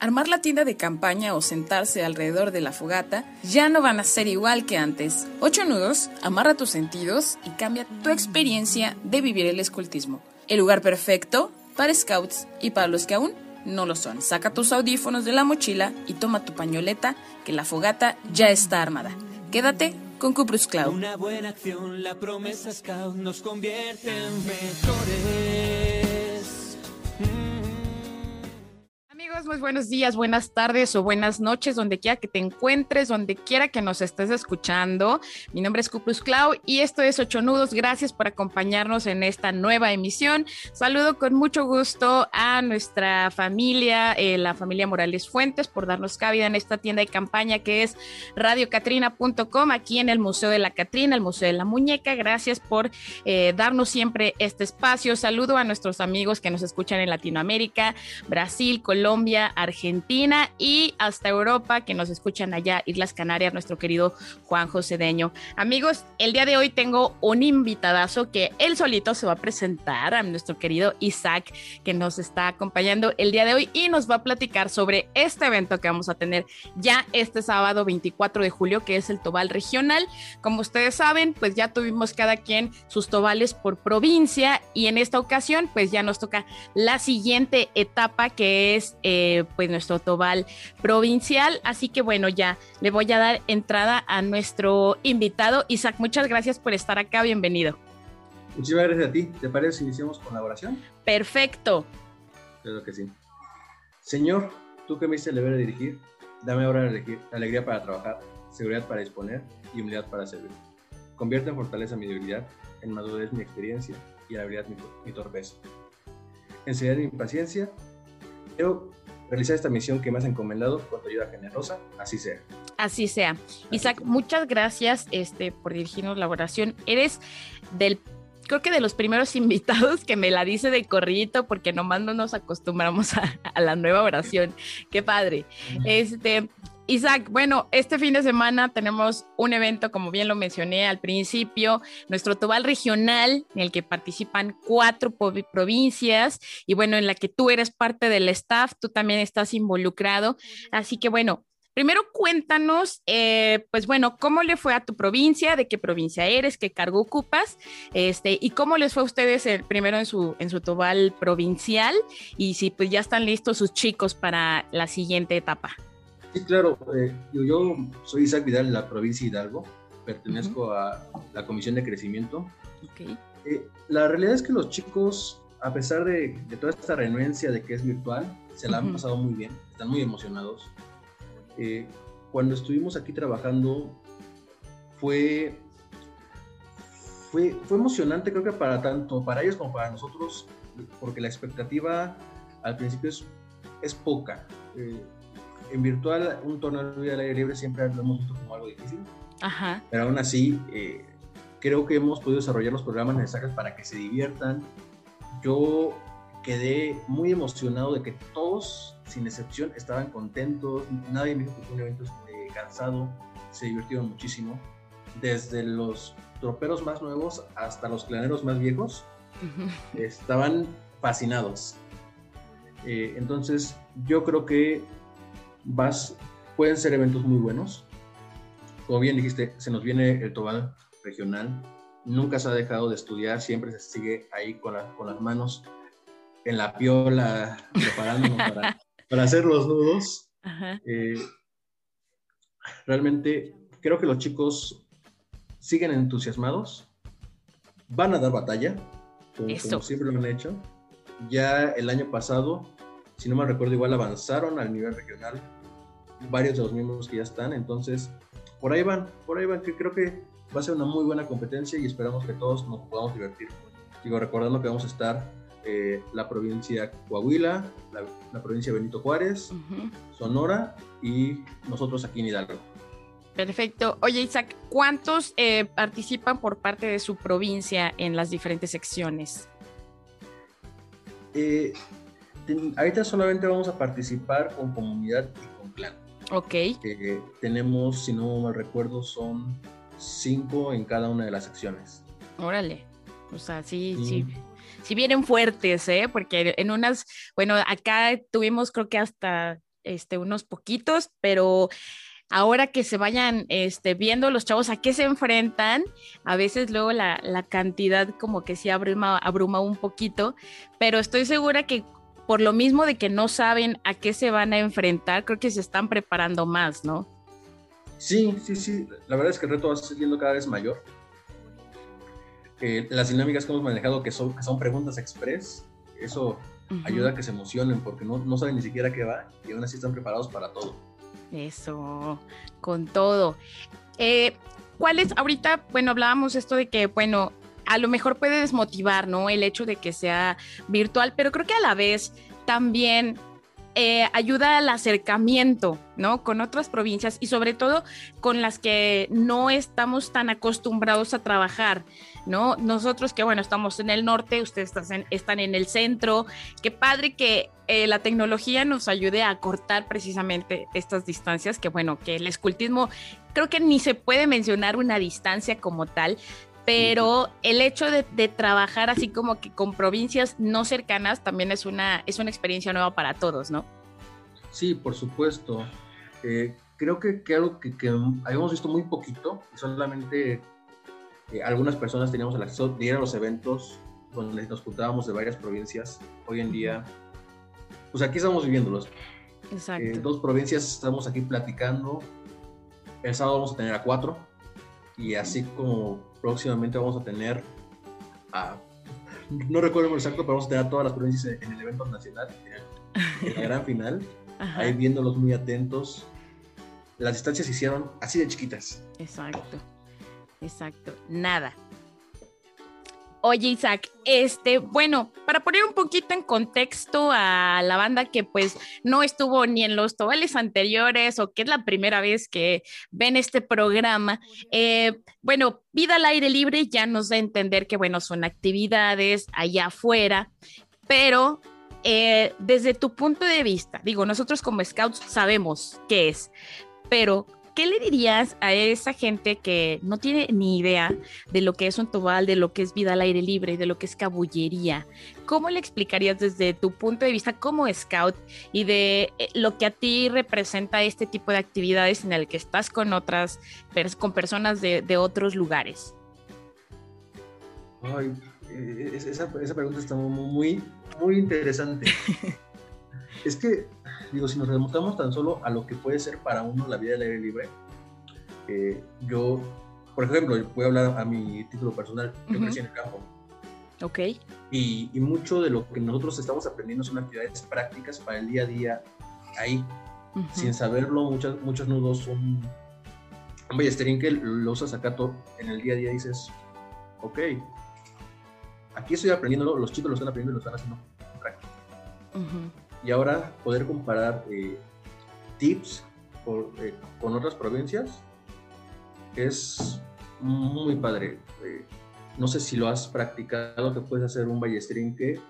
armar la tienda de campaña o sentarse alrededor de la fogata ya no van a ser igual que antes. Ocho nudos, amarra tus sentidos y cambia tu experiencia de vivir el escultismo. El lugar perfecto para scouts y para los que aún no lo son. Saca tus audífonos de la mochila y toma tu pañoleta que la fogata ya está armada. Quédate con Cuprus Cloud. Una buena acción, la promesa Scout nos convierte en mejores. Muy buenos días, buenas tardes o buenas noches, donde quiera que te encuentres, donde quiera que nos estés escuchando. Mi nombre es Cuprus Clau y esto es Ocho Nudos. Gracias por acompañarnos en esta nueva emisión. Saludo con mucho gusto a nuestra familia, eh, la familia Morales Fuentes, por darnos cabida en esta tienda de campaña que es radiocatrina.com, aquí en el Museo de la Catrina, el Museo de la Muñeca. Gracias por eh, darnos siempre este espacio. Saludo a nuestros amigos que nos escuchan en Latinoamérica, Brasil, Colombia Argentina y hasta Europa, que nos escuchan allá, Islas Canarias, nuestro querido Juan José Deño. Amigos, el día de hoy tengo un invitadazo que él solito se va a presentar a nuestro querido Isaac, que nos está acompañando el día de hoy y nos va a platicar sobre este evento que vamos a tener ya este sábado 24 de julio, que es el Tobal Regional. Como ustedes saben, pues ya tuvimos cada quien sus tobales por provincia y en esta ocasión, pues ya nos toca la siguiente etapa que es eh, pues nuestro tobal provincial. Así que bueno, ya le voy a dar entrada a nuestro invitado. Isaac, muchas gracias por estar acá, bienvenido. Muchísimas gracias a ti. ¿Te parece si iniciamos con la oración? Perfecto. Creo que sí. Señor, tú que me hiciste el deber de dirigir, dame ahora alegría para trabajar, seguridad para disponer y humildad para servir. Convierte en fortaleza mi debilidad, en madurez mi experiencia y en habilidad mi, mi torpeza. Enseñar mi paciencia, realizar esta misión que me has encomendado con tu ayuda generosa, así sea. Así sea. Isaac, muchas gracias este, por dirigirnos la oración. Eres del creo que de los primeros invitados que me la dice de corrito porque nomás no nos acostumbramos a, a, la nueva oración. Qué padre. Este, Isaac, bueno, este fin de semana tenemos un evento, como bien lo mencioné al principio, nuestro Tobal regional, en el que participan cuatro provincias y bueno, en la que tú eres parte del staff, tú también estás involucrado. Así que bueno, Primero cuéntanos, eh, pues bueno, cómo le fue a tu provincia, de qué provincia eres, qué cargo ocupas, este, y cómo les fue a ustedes el, primero en su, en su tobal provincial, y si pues ya están listos sus chicos para la siguiente etapa. Sí, claro. Eh, yo, yo, soy Isaac Vidal de la provincia de Hidalgo. Pertenezco a la Comisión de Crecimiento. Okay. Eh, la realidad es que los chicos, a pesar de, de toda esta renuencia de que es virtual, se la han pasado muy bien. Están muy emocionados. Eh, cuando estuvimos aquí trabajando, fue, fue, fue emocionante, creo que para tanto para ellos como para nosotros, porque la expectativa al principio es, es poca. Eh, en virtual, un torneo de aire libre siempre lo hemos visto como algo difícil. Ajá. Pero aún así, eh, creo que hemos podido desarrollar los programas necesarios para que se diviertan. Yo quedé muy emocionado de que todos, sin excepción, estaban contentos. Nadie me dijo que fue un evento eh, cansado. Se divirtieron muchísimo. Desde los troperos más nuevos hasta los claneros más viejos, estaban fascinados. Eh, entonces, yo creo que vas, pueden ser eventos muy buenos. Como bien dijiste, se nos viene el Tobal regional. Nunca se ha dejado de estudiar, siempre se sigue ahí con, la, con las manos en la piola, preparándonos para, para, hacer los nudos. Eh, realmente creo que los chicos siguen entusiasmados, van a dar batalla, como, como siempre lo han hecho. Ya el año pasado si no me recuerdo, igual avanzaron al nivel regional varios de los miembros que ya están, entonces por ahí van, por ahí van, que creo que va a ser una muy buena competencia y esperamos que todos nos podamos divertir. Digo, recordando que vamos a estar eh, la provincia Coahuila, la, la provincia Benito Juárez, uh -huh. Sonora y nosotros aquí en Hidalgo. Perfecto. Oye, Isaac, ¿cuántos eh, participan por parte de su provincia en las diferentes secciones? Eh, ahorita solamente vamos a participar con comunidad. Ok. Eh, tenemos, si no mal recuerdo, son cinco en cada una de las secciones. Órale. O sea, sí, sí. sí. sí vienen fuertes, ¿eh? Porque en unas, bueno, acá tuvimos creo que hasta este, unos poquitos, pero ahora que se vayan este, viendo los chavos a qué se enfrentan, a veces luego la, cantidad como que sí abruma, abruma un poquito, pero estoy segura que por lo mismo de que no saben a qué se van a enfrentar, creo que se están preparando más, ¿no? Sí, sí, sí. La verdad es que el reto va siendo cada vez mayor. Eh, las dinámicas que hemos manejado, que son, que son preguntas express, eso ayuda a que se emocionen porque no, no saben ni siquiera qué va y aún así están preparados para todo. Eso, con todo. Eh, ¿Cuál es ahorita? Bueno, hablábamos esto de que, bueno, a lo mejor puede desmotivar, ¿no? El hecho de que sea virtual, pero creo que a la vez también eh, ayuda al acercamiento, ¿no? Con otras provincias y sobre todo con las que no estamos tan acostumbrados a trabajar, ¿no? Nosotros que, bueno, estamos en el norte, ustedes están en, el centro, qué padre que eh, la tecnología nos ayude a cortar precisamente estas distancias, que bueno, que el escultismo creo que ni se puede mencionar una distancia como tal, pero el hecho de, trabajar así como que con provincias no cercanas también es una, es una experiencia nueva para todos, ¿no? Sí, por supuesto. Eh, creo que, que algo que, habíamos visto muy poquito, solamente eh, algunas personas teníamos el acceso de ir a los eventos donde nos juntábamos de varias provincias. Hoy en día, pues aquí estamos viviéndolos. Exacto. Eh, dos provincias estamos aquí platicando. El sábado vamos a tener a cuatro. Y así como próximamente vamos a tener a, no recuerdo el exacto, pero vamos a tener a todas las provincias en el evento nacional, en la gran final, ahí viéndolos muy atentos. Las distancias se hicieron así de chiquitas. Exacto, exacto, nada. Oye, Isaac, este, bueno, para poner un poquito en contexto a la banda que pues no estuvo ni en los tobales anteriores o que es la primera vez que ven este programa, eh, bueno, vida al aire libre ya nos da a entender que, bueno, son actividades allá afuera, pero eh, desde tu punto de vista, digo, nosotros como scouts sabemos qué es, pero ¿qué le dirías a esa gente que no tiene ni idea de lo que es un tobal, de lo que es vida al aire libre, de lo que es cabullería? ¿Cómo le explicarías desde tu punto de vista como scout y de eh, lo que a ti representa este tipo de actividades en el que estás con otras, con personas de, otros lugares? Ay, eh, esa, esa pregunta está muy, muy interesante. es que digo, si nos remontamos tan solo a lo que puede ser para uno la vida del aire libre, eh, yo, por ejemplo, voy a hablar a mi título personal, yo crecí en el campo. Ok. Y, y, mucho de lo que nosotros estamos aprendiendo son actividades prácticas para el día a día ahí. Sin saberlo, muchos, muchos nudos son... Un ballesterín que lo usas acá todo, en el día a día dices, ok, aquí estoy aprendiendo, los chicos lo están aprendiendo y lo están haciendo práctico y ahora poder comparar eh, tips eh, con otras provincias es muy padre. Eh, no sé si lo has practicado, que puedes hacer un ballestrinque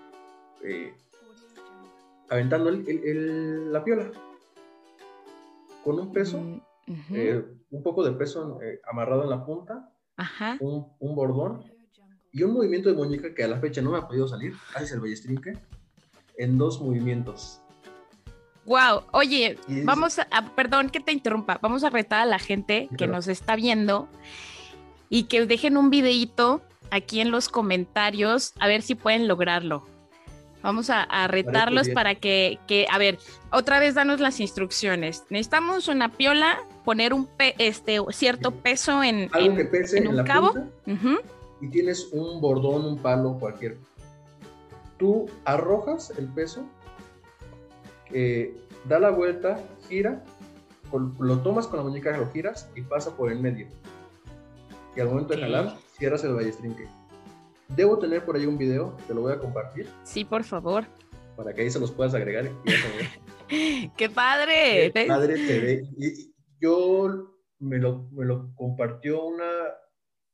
aventando la piola con un peso, mm, un poco de peso amarrado en la punta, Un, un, bordón y un movimiento de muñeca que a la fecha no me ha podido salir. Haces el ballestrinque en dos movimientos. Wow, oye, vamos a, perdón que te interrumpa, vamos a retar a la gente que nos está viendo y que dejen un videito aquí en los comentarios a ver si pueden lograrlo. Vamos a, retarlos para que, que, a ver, otra vez danos las instrucciones. Necesitamos una piola, poner un este cierto peso en, Algo que pese en, un cabo. Y tienes un bordón, un palo, cualquier tú arrojas el peso, eh, da la vuelta, gira, lo tomas con la muñeca, lo giras y pasa por el medio. Y al momento de jalar, cierras el ballestrinque. Debo tener por ahí un video, te lo voy a compartir. Sí, por favor. Para que ahí se los puedas agregar. ¡Qué padre! ¡Qué padre te ve! Y, yo me lo, me lo, compartió una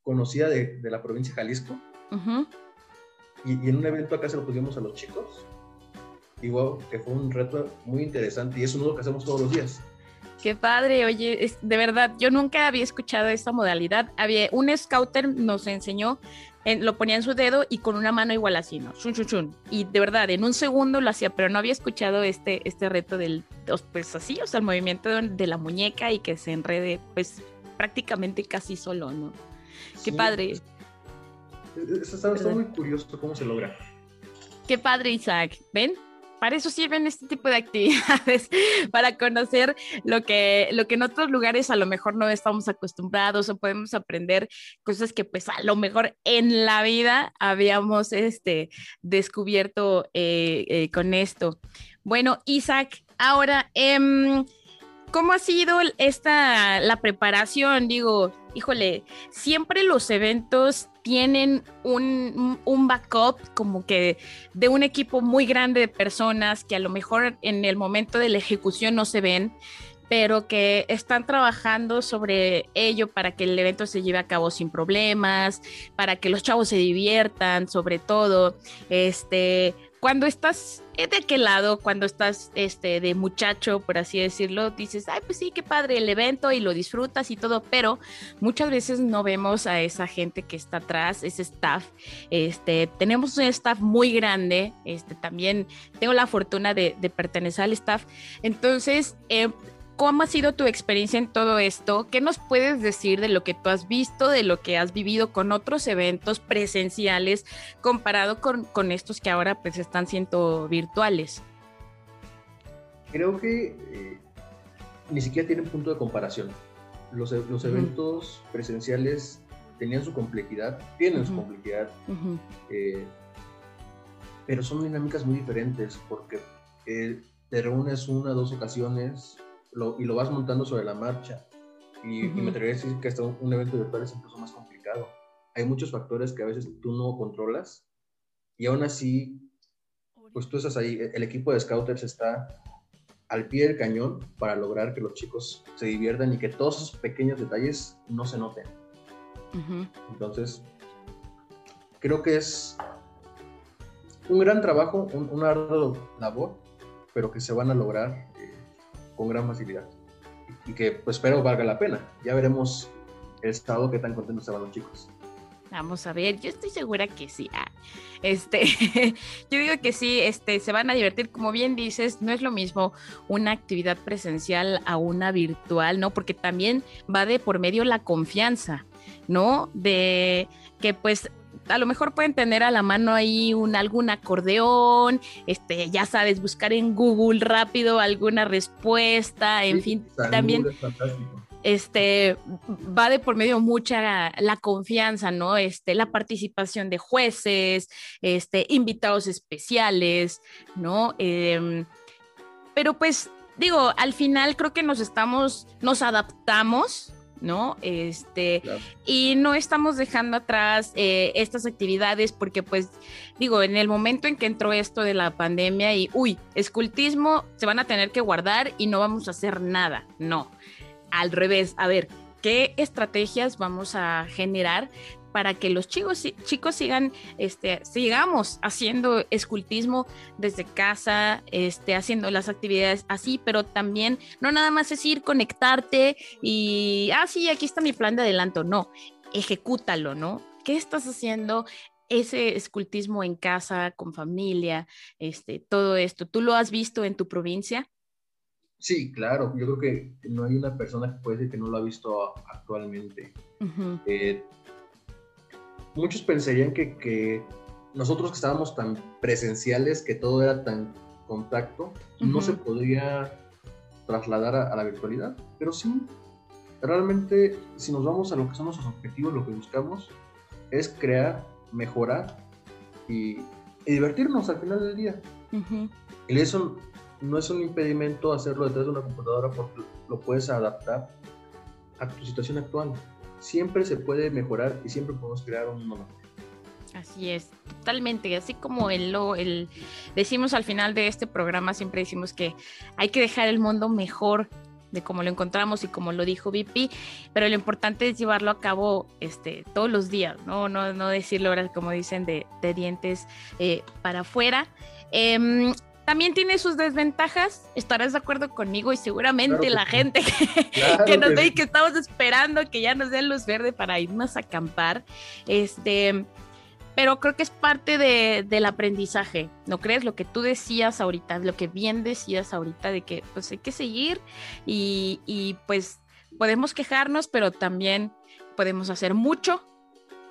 conocida de, de la provincia de Jalisco. Ajá y, en un evento acá se lo pusimos a los chicos. Y wow, que fue un reto muy interesante y es uno que hacemos todos los días. Qué padre, oye, de verdad, yo nunca había escuchado esta modalidad. Había un scouter nos enseñó lo ponía en su dedo y con una mano igual así, ¿no? Chun, chun, chun. Y de verdad, en un segundo lo hacía, pero no había escuchado este, este reto del, pues así, o sea, el movimiento de, la muñeca y que se enrede, pues prácticamente casi solo, ¿no? Qué padre. Está, está muy curioso cómo se logra. Qué padre, Isaac. ¿Ven? para eso sirven este tipo de actividades, para conocer lo que, lo que en otros lugares a lo mejor no estamos acostumbrados o podemos aprender cosas que pues a lo mejor en la vida habíamos este, descubierto eh, eh, con esto. Bueno, Isaac, ahora, em, ¿cómo ha sido esta, la preparación? Digo, híjole, siempre los eventos tienen un, un, backup como que de un equipo muy grande de personas que a lo mejor en el momento de la ejecución no se ven, pero que están trabajando sobre ello para que el evento se lleve a cabo sin problemas, para que los chavos se diviertan, sobre todo, este, cuando estás de qué lado, cuando estás este, de muchacho, por así decirlo, dices, ay, pues sí, qué padre el evento y lo disfrutas y todo, pero muchas veces no vemos a esa gente que está atrás, ese staff. Este, tenemos un staff muy grande, este, también tengo la fortuna de, de pertenecer al staff. Entonces, eh, ¿Cómo ha sido tu experiencia en todo esto? ¿Qué nos puedes decir de lo que tú has visto, de lo que has vivido con otros eventos presenciales comparado con, estos que ahora pues están siendo virtuales? Creo que eh, ni siquiera tienen punto de comparación. Los, e, eventos presenciales tenían su complejidad, tienen su complejidad, eh, pero son dinámicas muy diferentes porque eh, te reúnes una o dos ocasiones y lo vas montando sobre la marcha. Y, me atrevería a decir que hasta un, evento virtual es incluso más complicado. Hay muchos factores que a veces tú no controlas y aún así, pues tú estás ahí, el equipo de scouters está al pie del cañón para lograr que los chicos se diviertan y que todos esos pequeños detalles no se noten. Entonces, creo que es un gran trabajo, un, una ardua labor, pero que se van a lograr con gran facilidad. Y que pues espero valga la pena. Ya veremos el estado que tan contentos estaban los chicos. Vamos a ver, yo estoy segura que sí. Ah, este, yo digo que sí, este, se van a divertir. Como bien dices, no es lo mismo una actividad presencial a una virtual, ¿no? Porque también va de por medio la confianza, ¿no? De que pues a lo mejor pueden tener a la mano ahí un, algún acordeón, este, ya sabes, buscar en Google rápido alguna respuesta, en fin, también este va de por medio mucha la confianza, ¿no? Este, la participación de jueces, este, invitados especiales, ¿no? Em, pero pues digo, al final creo que nos estamos, nos adaptamos ¿no? Este, y no estamos dejando atrás eh, estas actividades porque, pues, digo, en el momento en que entró esto de la pandemia y, uy, escultismo se van a tener que guardar y no vamos a hacer nada, no, al revés, a ver, ¿qué estrategias vamos a generar para que los chicos, chicos sigan, este, sigamos haciendo escultismo desde casa, este, haciendo las actividades así, pero también no nada más es ir, conectarte y, ah, sí, aquí está mi plan de adelanto, no, ejecútalo, ¿no? ¿Qué estás haciendo? ese escultismo en casa, con familia, este, todo esto, ¿tú lo has visto en tu provincia? Sí, claro, yo creo que no hay una persona que puede decir que no lo ha visto actualmente muchos pensarían que, nosotros que estábamos tan presenciales, que todo era tan contacto, no se podría trasladar a, la virtualidad. Pero sí, realmente, si nos vamos a lo que son nuestros objetivos, lo que buscamos es crear, mejorar y, divertirnos al final del día. Y eso no es un impedimento hacerlo detrás de una computadora porque lo puedes adaptar a tu situación actual siempre se puede mejorar y siempre podemos crear un mundo Así es, totalmente. Así como el, el decimos al final de este programa, siempre decimos que hay que dejar el mundo mejor de como lo encontramos y como lo dijo VP, pero lo importante es llevarlo a cabo este, todos los días, no, no, no decirlo ahora como dicen de, dientes eh, para afuera. Em, también tiene sus desventajas, estarás de acuerdo conmigo y seguramente la gente que, nos ve y que estamos esperando que ya nos den luz verde para irnos a acampar, este, pero creo que es parte de, del aprendizaje, ¿no crees? Lo que tú decías ahorita, lo que bien decías ahorita de que pues hay que seguir y, y pues podemos quejarnos, pero también podemos hacer mucho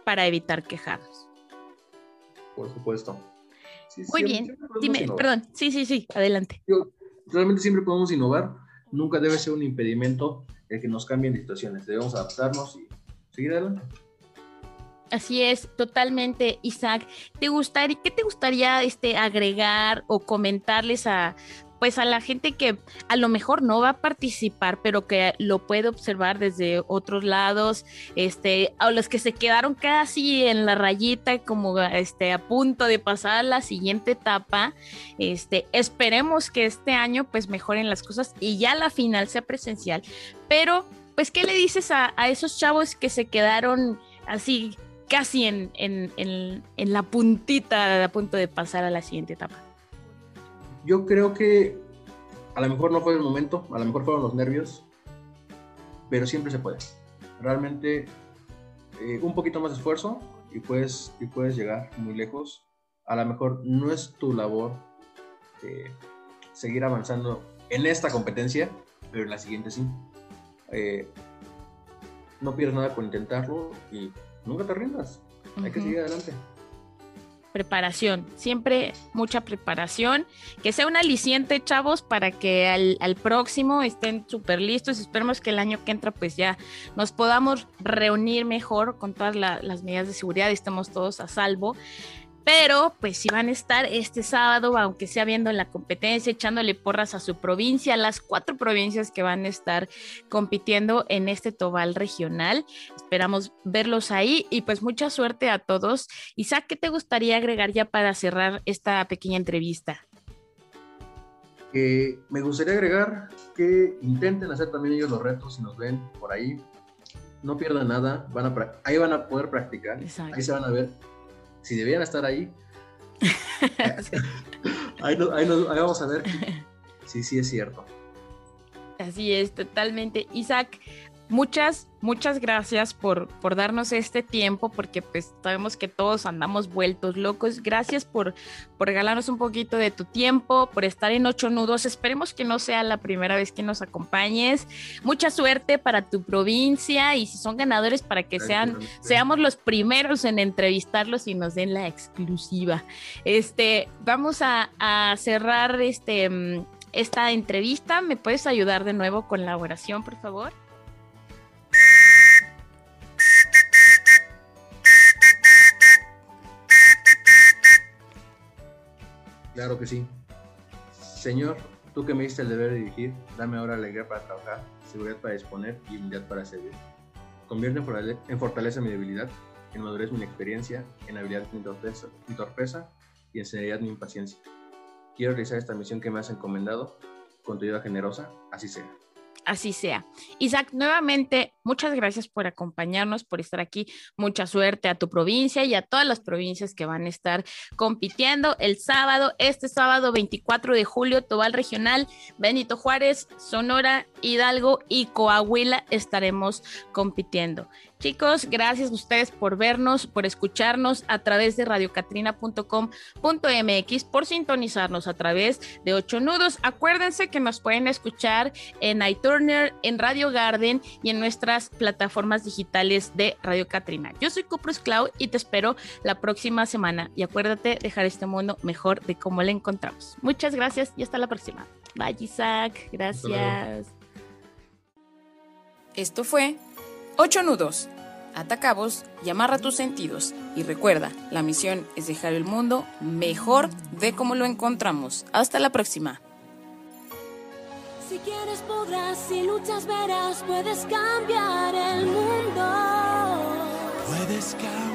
para evitar quejarnos. Por supuesto. Muy bien, dime, perdón, sí, sí, sí, adelante. realmente siempre podemos innovar, nunca debe ser un impedimento el que nos cambien situaciones, debemos adaptarnos y seguir adelante. Así es, totalmente, Isaac. ¿Te gustaría, ¿Qué te gustaría este, agregar o comentarles a, pues a la gente que a lo mejor no va a participar, pero que lo puede observar desde otros lados, este, a los que se quedaron casi en la rayita, como este, a punto de pasar a la siguiente etapa, este, esperemos que este año pues mejoren las cosas y ya la final sea presencial. Pero, pues, ¿qué le dices a, esos chavos que se quedaron así casi en, en, en, en la puntita a punto de pasar a la siguiente etapa? Yo creo que a lo mejor no fue el momento, a lo mejor fueron los nervios, pero siempre se puede. Realmente eh, un poquito más de esfuerzo y puedes, y puedes llegar muy lejos. A lo mejor no es tu labor eh, seguir avanzando en esta competencia, pero en la siguiente sí. Eh, no pierdes nada con intentarlo y nunca te rindas. Hay que seguir adelante preparación, siempre mucha preparación, que sea un aliciente, chavos, para que al, próximo estén súper listos. Esperemos que el año que entra, pues ya nos podamos reunir mejor con todas las medidas de seguridad y estemos todos a salvo pero pues si van a estar este sábado, aunque sea viendo la competencia, echándole porras a su provincia, las cuatro provincias que van a estar compitiendo en este Tobal regional. Esperamos verlos ahí y pues mucha suerte a todos. Isaac, ¿qué te gustaría agregar ya para cerrar esta pequeña entrevista? me gustaría agregar que intenten hacer también ellos los retos si nos ven por ahí. No pierdan nada, van a, ahí van a poder practicar, ahí se van a ver si debían estar ahí. ahí, vamos a ver si sí es cierto. Así es, totalmente. Isaac, muchas, muchas gracias por, por darnos este tiempo, porque pues sabemos que todos andamos vueltos locos. Gracias por, por regalarnos un poquito de tu tiempo, por estar en Ocho Nudos. Esperemos que no sea la primera vez que nos acompañes. Mucha suerte para tu provincia y si son ganadores para que sean, seamos los primeros en entrevistarlos y nos den la exclusiva. Este, vamos a, a cerrar este, mm, esta entrevista. ¿Me puedes ayudar de nuevo con la oración, por favor? Claro que sí. Señor, tú que me diste el deber de dirigir, dame ahora alegría para trabajar, seguridad para disponer y humildad para servir. Convierte en fortaleza mi debilidad, en madurez mi experiencia, en habilidad mi torpeza, mi torpeza y en seriedad mi impaciencia. Quiero realizar esta misión que me has encomendado con tu ayuda generosa, así sea así sea. Isaac, nuevamente, muchas gracias por acompañarnos, por estar aquí. Mucha suerte a tu provincia y a todas las provincias que van a estar compitiendo el sábado, este sábado 24 de julio, Tobal Regional, Benito Juárez, Sonora, Hidalgo y Coahuila estaremos compitiendo. Chicos, gracias a ustedes por vernos, por escucharnos a través de radiocatrina.com.mx, por sintonizarnos a través de Ocho Nudos. Acuérdense que nos pueden escuchar en iTurner, en Radio Garden y en nuestras plataformas digitales de Radio Catrina. Yo soy Cuprus Cloud y te espero la próxima semana. Y acuérdate dejar este mundo mejor de cómo lo encontramos. Muchas gracias y hasta la próxima. Bye, Isaac. Gracias. Esto fue 8 nudos. Ata cabos y amarra tus sentidos. Y recuerda, la misión es dejar el mundo mejor de como lo encontramos. Hasta la próxima. Si quieres podrás, si luchas verás, puedes cambiar el mundo. Puedes cambiar.